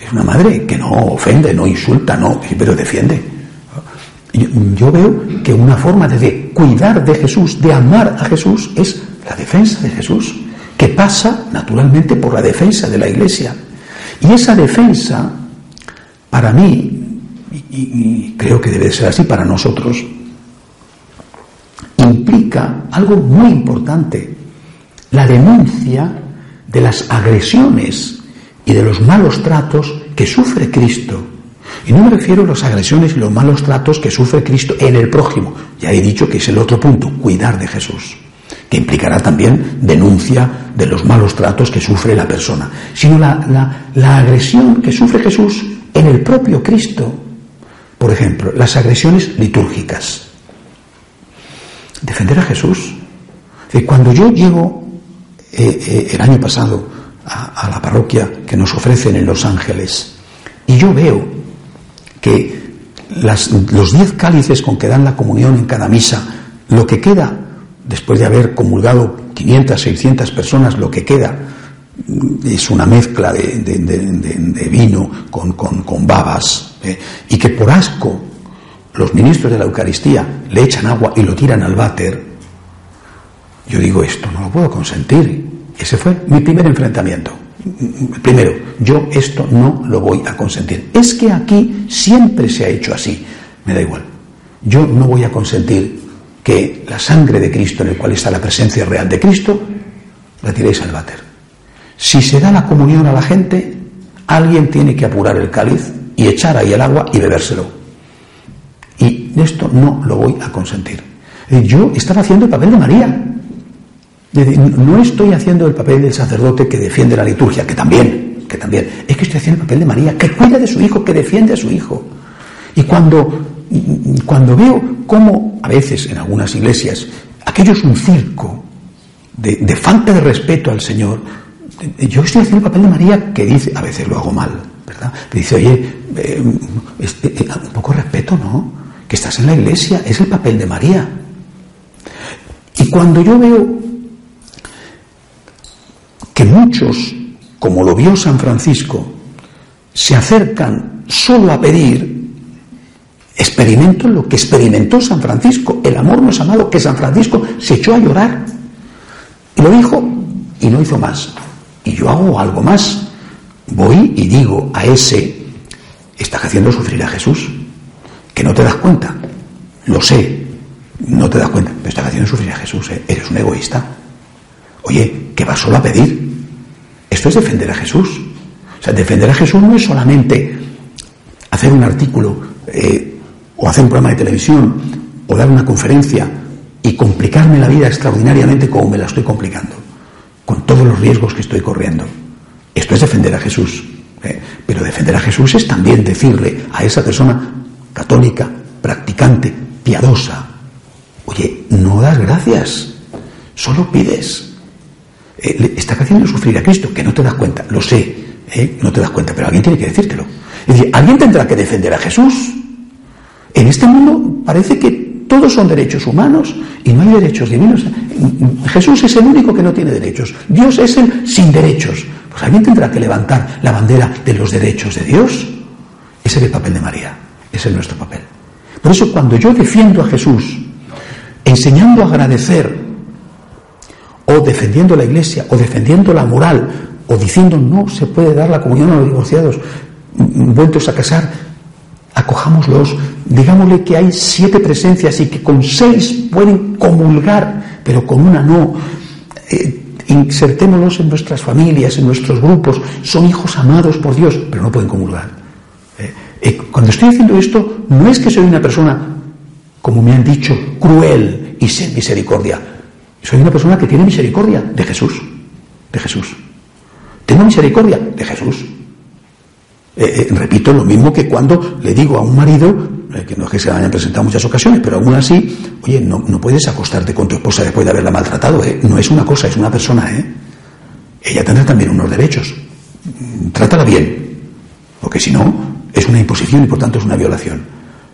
es una madre que no ofende, no insulta, no, pero defiende. Yo, yo veo que una forma de cuidar de Jesús, de amar a Jesús, es la defensa de Jesús, que pasa naturalmente por la defensa de la Iglesia. Y esa defensa, para mí, y, creo que debe ser así para nosotros, implica algo muy importante, la denuncia de las agresiones y de los malos tratos que sufre Cristo. Y no me refiero a las agresiones y los malos tratos que sufre Cristo en el prójimo. Ya he dicho que es el otro punto, cuidar de Jesús implicará también denuncia de los malos tratos que sufre la persona, sino la, la, agresión que sufre Jesús en el propio Cristo. Por ejemplo, las agresiones litúrgicas. Defender a Jesús. Cuando yo llego eh, eh, el año pasado a, la parroquia que nos ofrecen en Los Ángeles y yo veo que los diez cálices con que dan la comunión en cada misa, lo que queda después de haber comulgado 500, 600 personas, lo que queda es una mezcla de, vino con, babas, ¿eh? y que por asco los ministros de la Eucaristía le echan agua y lo tiran al váter, yo digo esto, no lo puedo consentir. Ese fue mi primer enfrentamiento. Primero, yo esto no lo voy a consentir. Es que aquí siempre se ha hecho así. Me da igual. Yo no voy a consentir que la sangre de Cristo, en el cual está la presencia real de Cristo, la tiréis al váter. Si se da la comunión a la gente, alguien tiene que apurar el cáliz y echar ahí el agua y bebérselo. Y esto no lo voy a consentir. Yo estaba haciendo el papel de María. No estoy haciendo el papel del sacerdote que defiende la liturgia, que también, que también. Es que estoy haciendo el papel de María, que cuida de su hijo, que defiende a su hijo. Y cuando cuando veo cómo a veces en algunas iglesias aquello es un circo de, falta de respeto al Señor, yo estoy haciendo el papel de María que dice, a veces lo hago mal, ¿verdad? Que dice, oye, eh, este, eh, un poco respeto, ¿no? Que estás en la iglesia, es el papel de María. Y cuando yo veo que muchos, como lo vio San Francisco, se acercan solo a pedir, Experimento lo que experimentó San Francisco. El amor no es amado, que San Francisco se echó a llorar. Y lo dijo y no hizo más. Y yo hago algo más. Voy y digo a ese, estás haciendo sufrir a Jesús. Que no te das cuenta. Lo sé. No te das cuenta. Pero estás haciendo sufrir a Jesús. ¿eh? Eres un egoísta. Oye, que vas solo a pedir. Esto es defender a Jesús. O sea, defender a Jesús no es solamente hacer un artículo eh, o hacer un programa de televisión, o dar una conferencia y complicarme la vida extraordinariamente como me la estoy complicando, con todos los riesgos que estoy corriendo. Esto es defender a Jesús. ¿eh? Pero defender a Jesús es también decirle a esa persona católica, practicante, piadosa, oye, no das gracias, solo pides. Eh, está haciendo sufrir a Cristo, que no te das cuenta, lo sé, ¿eh? no te das cuenta, pero alguien tiene que decírtelo. Alguien tendrá que defender a Jesús. En este mundo parece que todos son derechos humanos y no hay derechos divinos. Jesús es el único que no tiene derechos. Dios es el sin derechos. Pues alguien tendrá que levantar la bandera de los derechos de Dios. Ese es el papel de María. Ese es nuestro papel. Por eso cuando yo defiendo a Jesús, enseñando a agradecer, o defendiendo la iglesia, o defendiendo la moral, o diciendo no se puede dar la comunión a los divorciados, vueltos a casar, acojámoslos, digámosle que hay siete presencias y que con seis pueden comulgar, pero con una no. Eh, insertémoslos en nuestras familias, en nuestros grupos, son hijos amados por Dios, pero no pueden comulgar. Eh, eh, cuando estoy haciendo esto, no es que soy una persona, como me han dicho, cruel y sin misericordia. Soy una persona que tiene misericordia de Jesús, de Jesús. Tengo misericordia de Jesús. Eh, eh, repito lo mismo que cuando le digo a un marido, eh, que no es que se hayan presentado muchas ocasiones, pero aún así, oye, no, no puedes acostarte con tu esposa después de haberla maltratado, no es una cosa, es una persona, ella tendrá también unos derechos. Trátala bien, porque si no, es una imposición y por tanto es una violación.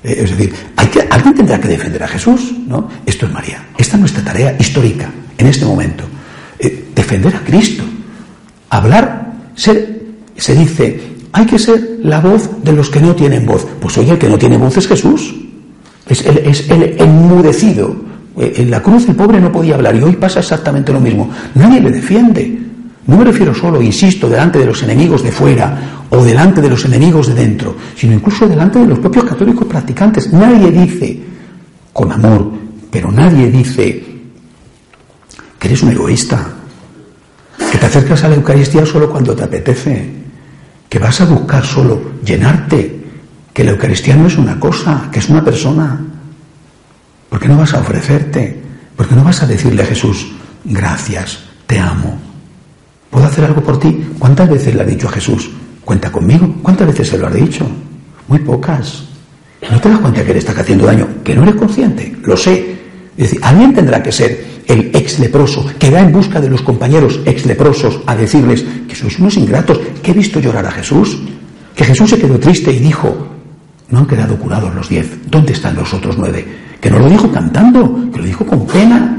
Es decir, hay que, alguien tendrá que defender a Jesús, ¿no? Esto es María. Esta es nuestra tarea histórica en este momento. Defender a Cristo. Hablar, ser, se dice, hay que ser la voz de los que no tienen voz. Pues oye, el que no tiene voz es Jesús. Es el, es el enmudecido. Eh, en la cruz el pobre no podía hablar y hoy pasa exactamente lo mismo. Nadie le defiende. No me refiero solo, insisto, delante de los enemigos de fuera o delante de los enemigos de dentro, sino incluso delante de los propios católicos practicantes. Nadie dice, con amor, pero nadie dice que eres un egoísta, que te acercas a la Eucaristía solo cuando te apetece, que vas a buscar solo llenarte, que la Eucaristía no es una cosa, que es una persona. ¿Por qué no vas a ofrecerte? ¿Por qué no vas a decirle a Jesús, gracias, te amo? ¿Puedo hacer algo por ti? ¿Cuántas veces le ha dicho a Jesús, cuenta conmigo? ¿Cuántas veces se lo has dicho? Muy pocas. ¿No te das cuenta que le estás haciendo daño? Que no eres consciente, lo sé. Es decir, alguien tendrá que ser el ex leproso, que va en busca de los compañeros ex leprosos a decirles que sois unos ingratos, que he visto llorar a Jesús, que Jesús se quedó triste y dijo, no han quedado curados los diez, ¿dónde están los otros nueve? Que no lo dijo cantando, que lo dijo con pena.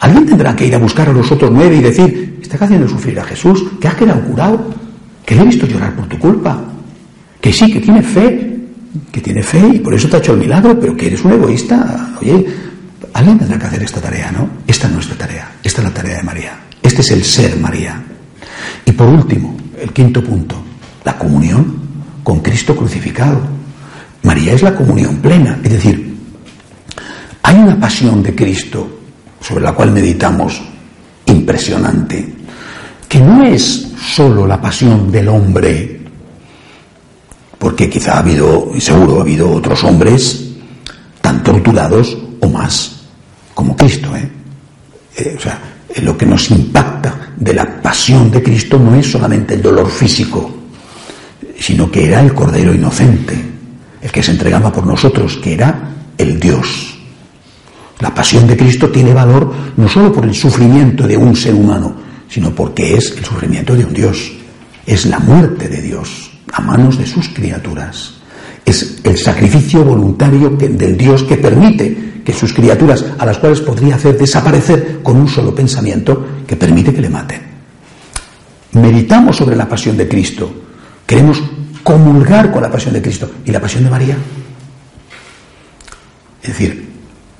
Alguien tendrá que ir a buscar a los otros nueve y decir, estás haciendo sufrir a Jesús, que has quedado curado, que le he visto llorar por tu culpa, que sí, que tiene fe, que tiene fe y por eso te ha hecho el milagro, pero que eres un egoísta. Oye, Alguien tendrá que hacer esta tarea, ¿no? Esta es nuestra tarea, esta es la tarea de María, este es el ser María. Y por último, el quinto punto, la comunión con Cristo crucificado. María es la comunión plena, es decir, hay una pasión de Cristo sobre la cual meditamos impresionante, que no es solo la pasión del hombre, porque quizá ha habido, y seguro ha habido otros hombres tan torturados o más como Cristo. ¿eh? ¿eh? o sea, lo que nos impacta de la pasión de Cristo no es solamente el dolor físico, sino que era el Cordero inocente, el que se entregaba por nosotros, que era el Dios. La pasión de Cristo tiene valor no solo por el sufrimiento de un ser humano, sino porque es el sufrimiento de un Dios. Es la muerte de Dios a manos de sus criaturas. Es el sacrificio voluntario del Dios que permite que sus criaturas, a las cuales podría hacer desaparecer con un solo pensamiento, que permite que le maten. Meditamos sobre la pasión de Cristo, queremos comulgar con la pasión de Cristo y la pasión de María. Es decir,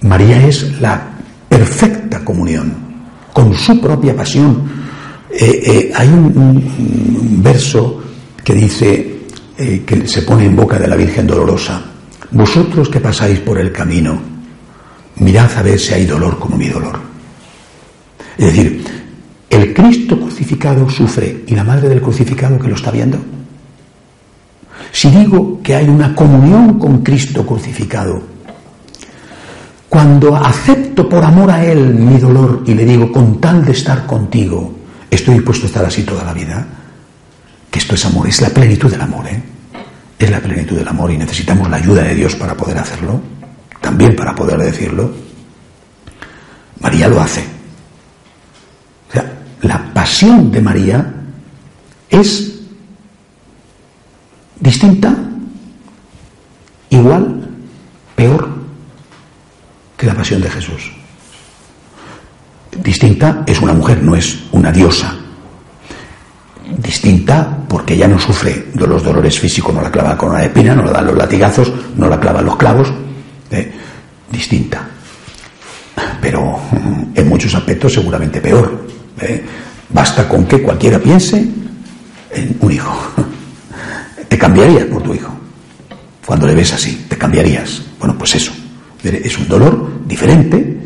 María es la perfecta comunión con su propia pasión. Eh, eh, hay un, verso que dice, eh, que se pone en boca de la Virgen Dolorosa, vosotros que pasáis por el camino, mirad a ver si hay dolor como mi dolor. Es decir, el Cristo crucificado sufre y la madre del crucificado que lo está viendo. Si digo que hay una comunión con Cristo crucificado, cuando acepto por amor a Él mi dolor y le digo, con tal de estar contigo, estoy dispuesto a estar así toda la vida, que esto es amor, es la plenitud del amor, ¿eh? Es la plenitud del amor y necesitamos la ayuda de Dios para poder hacerlo también para poder decirlo, María lo hace. O sea, la pasión de María es distinta, igual, peor que la pasión de Jesús. Distinta es una mujer, no es una diosa. Distinta porque ella no sufre de los dolores físicos, no la clava con una espina, no la dan los latigazos, no la clavan los clavos. Distinta, pero en muchos aspectos seguramente peor. ¿eh? Basta con que cualquiera piense en un hijo. Te cambiarías por tu hijo. Cuando le ves así, te cambiarías. Bueno, pues eso. Es un dolor diferente,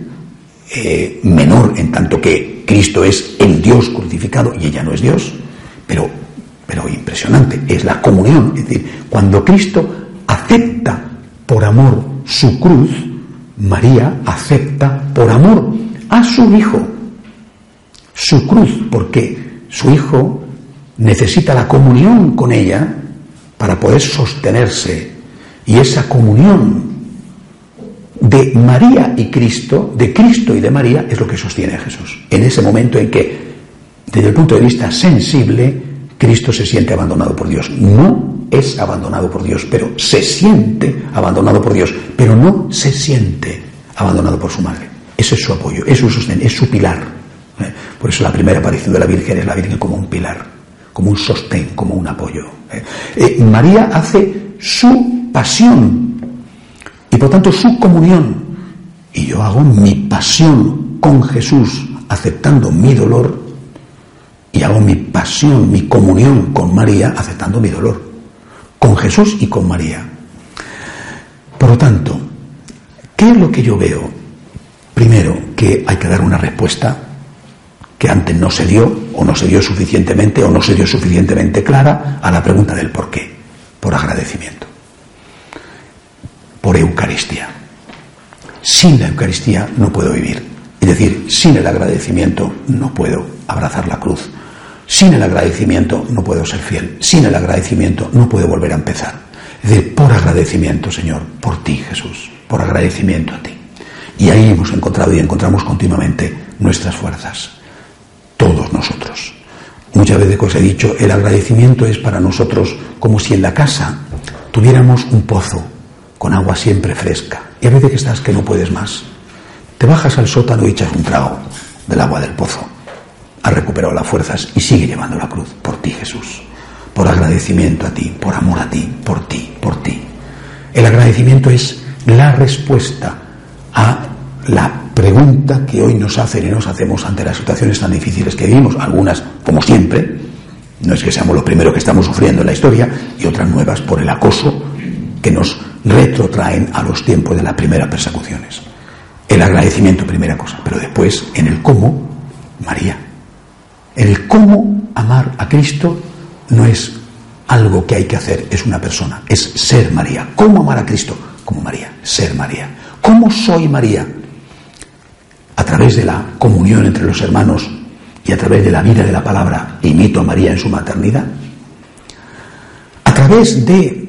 eh, menor en tanto que Cristo es el Dios crucificado y ella no es Dios, pero, pero impresionante. Es la comunión. Es decir, cuando Cristo acepta por amor su cruz, María acepta por amor a su hijo su cruz, porque su hijo necesita la comunión con ella para poder sostenerse. Y esa comunión de María y Cristo, de Cristo y de María, es lo que sostiene a Jesús. En ese momento en que, desde el punto de vista sensible, Cristo se siente abandonado por Dios. No es abandonado por Dios, pero se siente abandonado por Dios, pero no se siente abandonado por su madre. Ese es su apoyo, es su sostén, es su pilar. ¿eh? Por eso la primera aparición de la Virgen es la Virgen como un pilar, como un sostén, como un apoyo. ¿eh? Eh, María hace su pasión y por tanto su comunión. Y yo hago mi pasión con Jesús, aceptando mi dolor, y hago mi pasión, mi comunión con María, aceptando mi dolor, con Jesús y con María. Por lo tanto, ¿qué es lo que yo veo? Primero, que hay que dar una respuesta que antes no se dio, o no se dio suficientemente, o no se dio suficientemente clara a la pregunta del por qué. Por agradecimiento. Por Eucaristía. Sin la Eucaristía no puedo vivir. Es decir, sin el agradecimiento no puedo abrazar la cruz. Sin el agradecimiento no puedo ser fiel. Sin el agradecimiento no puedo volver a empezar. Es decir, por agradecimiento, Señor, por ti, Jesús, por agradecimiento a ti. Y ahí hemos encontrado y encontramos continuamente nuestras fuerzas. Todos nosotros. Muchas veces os he dicho, el agradecimiento es para nosotros como si en la casa tuviéramos un pozo con agua siempre fresca. Y a veces que estás que no puedes más. Te bajas al sótano y echas un trago del agua del pozo. Has recuperado las fuerzas y sigue llevando la cruz por ti, Jesús. Por agradecimiento a ti, por amor a ti, por ti, por ti. El agradecimiento es la respuesta a la pregunta que hoy nos hacen y nos hacemos ante las situaciones tan difíciles que vivimos, algunas como siempre, no es que seamos los primeros que estamos sufriendo en la historia, y otras nuevas por el acoso que nos retrotraen a los tiempos de las primeras persecuciones. El agradecimiento, primera cosa, pero después, en el cómo, María. El cómo amar a Cristo no es algo que hay que hacer, es una persona, es ser María. ¿Cómo amar a Cristo? Como María, ser María. ¿Cómo soy María? A través de la comunión entre los hermanos y a través de la vida de la palabra, imito a María en su maternidad. A través de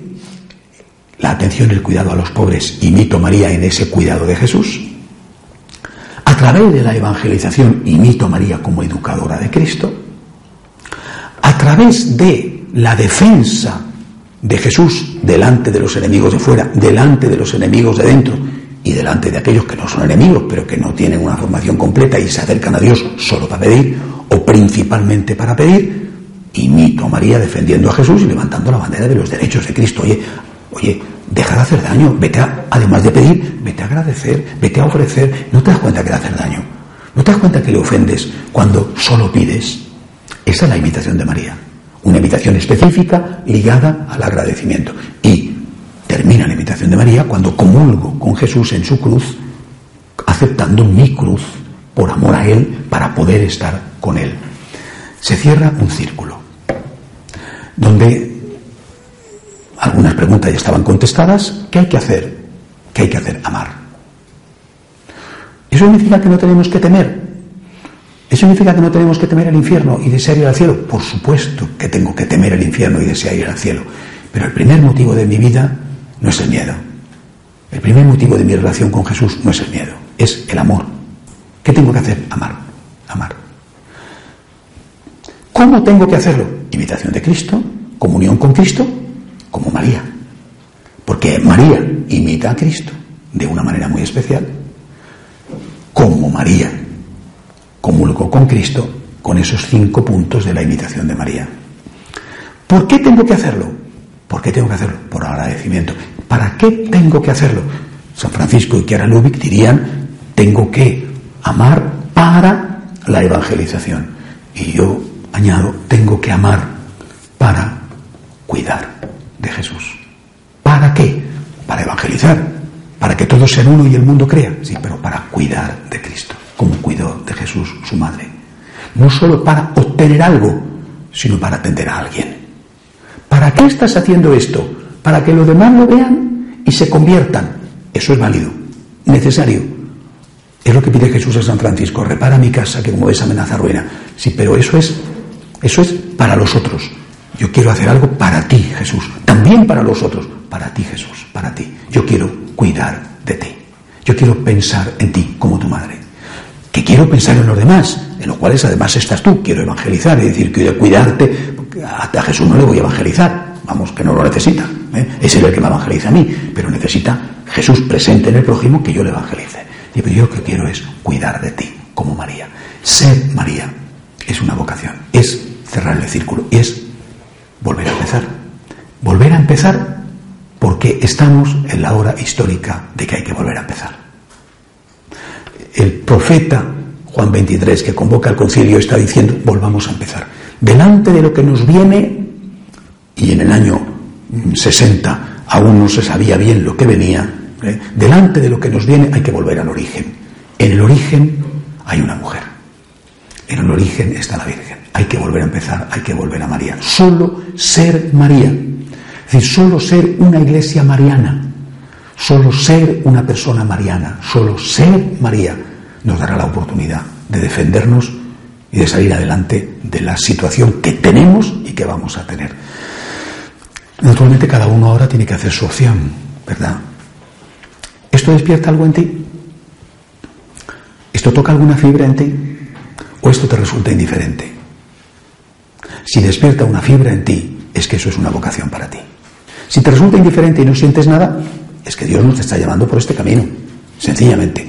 la atención y el cuidado a los pobres, imito a María en ese cuidado de Jesús. Través de la evangelización, imito a María como educadora de Cristo. A través de la defensa de Jesús delante de los enemigos de fuera, delante de los enemigos de dentro y delante de aquellos que no son enemigos, pero que no tienen una formación completa y se acercan a Dios solo para pedir o principalmente para pedir, imito a María defendiendo a Jesús y levantando la bandera de los derechos de Cristo. Oye, Oye, deja de hacer daño, vete a, además de pedir, vete a agradecer, vete a ofrecer. ¿No te das cuenta que le haces daño? ¿No te das cuenta que le ofendes cuando solo pides? Esa es la invitación de María. Una invitación específica ligada al agradecimiento. Y termina la invitación de María cuando comulgo con Jesús en su cruz, aceptando mi cruz por amor a Él para poder estar con Él. Se cierra un círculo donde algunas preguntas ya estaban contestadas. ¿Qué hay que hacer? ¿Qué hay que hacer? Amar. ¿Eso significa que no tenemos que temer? ¿Eso significa que no tenemos que temer el infierno y desear ir al cielo? Por supuesto que tengo que temer el infierno y desear ir al cielo. Pero el primer motivo de mi vida no es el miedo. El primer motivo de mi relación con Jesús no es el miedo, es el amor. ¿Qué tengo que hacer? Amar. Amar. ¿Cómo tengo que hacerlo? Imitación de Cristo, comunión con Cristo como María. Porque María imita a Cristo de una manera muy especial. Como María comulgo con Cristo con esos cinco puntos de la imitación de María. ¿Por qué tengo que hacerlo? ¿Por qué tengo que hacerlo? Por agradecimiento. ¿Para qué tengo que hacerlo? San Francisco y Chiara Lubick dirían, tengo que amar para la evangelización. Y yo añado, tengo que amar para cuidar de Jesús. ¿Para qué? Para evangelizar, para que todos sean uno y el mundo crea, sí, pero para cuidar de Cristo, como cuidó de Jesús su madre. No solo para obtener algo, sino para atender a alguien. ¿Para qué estás haciendo esto? Para que los demás lo vean y se conviertan. Eso es válido, necesario. Es lo que pide Jesús a San Francisco, repara mi casa que como ves amenaza ruina. Sí, pero eso es, eso es para los otros. Yo quiero hacer algo para ti, Jesús. También para los otros. Para ti, Jesús. Para ti. Yo quiero cuidar de ti. Yo quiero pensar en ti como tu madre. Que quiero pensar en los demás, en los cuales además estás tú. Quiero evangelizar, es decir, quiero cuidarte. A Jesús no le voy a evangelizar. vamos, que no lo necesita. ¿eh? Es él el que me evangeliza a mí, pero necesita Jesús presente en el prójimo que yo le evangelice. Y yo lo que quiero es cuidar de ti, como María. Ser María es una vocación, es cerrar el círculo, es volver a empezar. Volver a empezar porque estamos en la hora histórica de que hay que volver a empezar. El profeta Juan 23, que convoca al concilio, está diciendo, volvamos a empezar. Delante de lo que nos viene, y en el año 60 aún no se sabía bien lo que venía, ¿eh? delante de lo que nos viene hay que volver al origen. En el origen hay una mujer. En el origen está la Virgen. Hay que volver a empezar, hay que volver a María. Solo ser María. Es decir, solo ser una iglesia mariana. Solo ser una persona mariana. Solo ser María nos dará la oportunidad de defendernos y de salir adelante de la situación que tenemos y que vamos a tener. Naturalmente cada uno ahora tiene que hacer su opción, ¿verdad? ¿Esto despierta algo en ti? ¿Esto toca alguna fibra en ti? ¿O esto te resulta indiferente? Si despierta una fibra en ti, es que eso es una vocación para ti. Si te resulta indiferente y no sientes nada, es que Dios no te está llamando por este camino, sencillamente.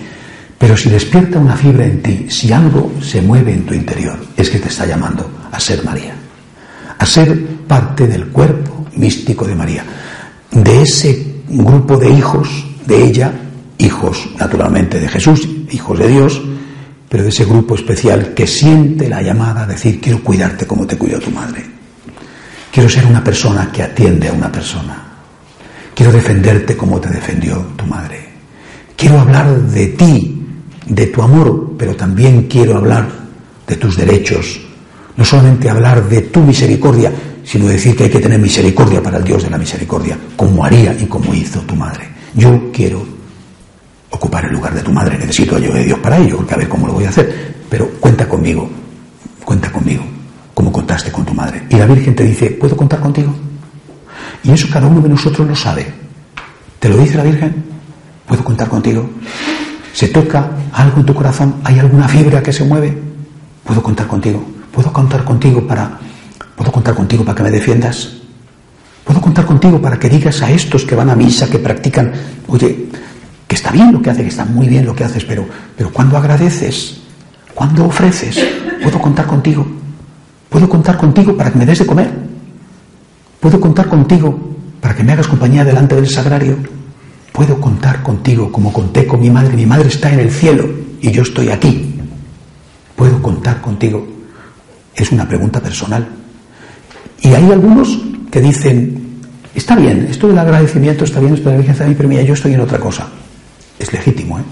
Pero si despierta una fibra en ti, si algo se mueve en tu interior, es que te está llamando a ser María, a ser parte del cuerpo místico de María, de ese grupo de hijos de ella, hijos naturalmente de Jesús, hijos de Dios, pero de ese grupo especial que siente la llamada a decir, quiero cuidarte como te cuidó tu madre, quiero ser una persona que atiende a una persona, quiero defenderte como te defendió tu madre, quiero hablar de ti de tu amor, pero también quiero hablar de tus derechos. No solamente hablar de tu misericordia, sino decir que hay que tener misericordia para el Dios de la misericordia, como haría y como hizo tu madre. Yo quiero ocupar el lugar de tu madre, necesito ayuda de Dios para ello, porque a ver cómo lo voy a hacer. Pero cuenta conmigo, cuenta conmigo, como contaste con tu madre. Y la Virgen te dice, ¿puedo contar contigo? Y eso cada uno de nosotros lo sabe. ¿Te lo dice la Virgen? ¿Puedo contar contigo? ¿Se toca algo en tu corazón? ¿Hay alguna fibra que se mueve? Puedo contar contigo. Puedo contar contigo para puedo contar contigo para que me defiendas. Puedo contar contigo para que digas a estos que van a misa, que practican, oye, que está bien lo que haces, que está muy bien lo que haces, pero pero cuando agradeces, cuando ofreces, puedo contar contigo. Puedo contar contigo para que me des de comer. Puedo contar contigo para que me hagas compañía delante del sagrario. Puedo contar contigo como conté con mi madre. Mi madre está en el cielo y yo estoy aquí. ¿Puedo contar contigo? Es una pregunta personal. Y hay algunos que dicen, está bien, esto del agradecimiento está bien, esto de la Virgen pero mira, yo estoy en otra cosa. Es legítimo, ¿eh?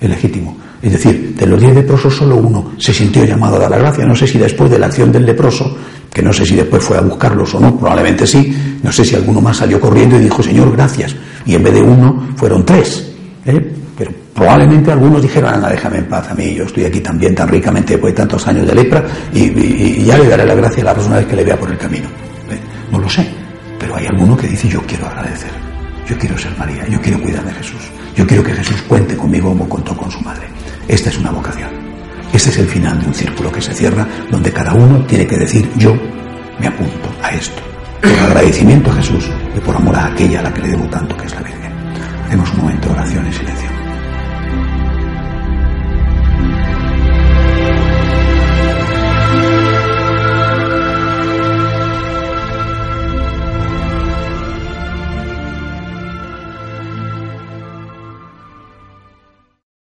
Es legítimo. Es decir, de los diez leprosos solo uno se sintió llamado a dar la gracia. No sé si después de la acción del leproso, que no sé si después fue a buscarlos o no, probablemente sí, no sé si alguno más salió corriendo y dijo, Señor, gracias y en vez de uno fueron tres. ¿eh? Pero probablemente algunos dijeron, anda, déjame en paz a mí, yo estoy aquí también tan ricamente después de tantos años de lepra y, ya le daré la gracia a la próxima vez que le vea por el camino. ¿eh? No lo sé, pero hay alguno que dice, yo quiero agradecer, yo quiero ser María, yo quiero cuidar de Jesús, yo quiero que Jesús cuente conmigo como contó con su madre. Esta es una vocación. Este es el final de un círculo que se cierra donde cada uno tiene que decir, yo me apunto a esto por agradecimiento a Jesús y por amor a aquella a la que le debo tanto, que es la Virgen. Hacemos un momento de oración en silencio.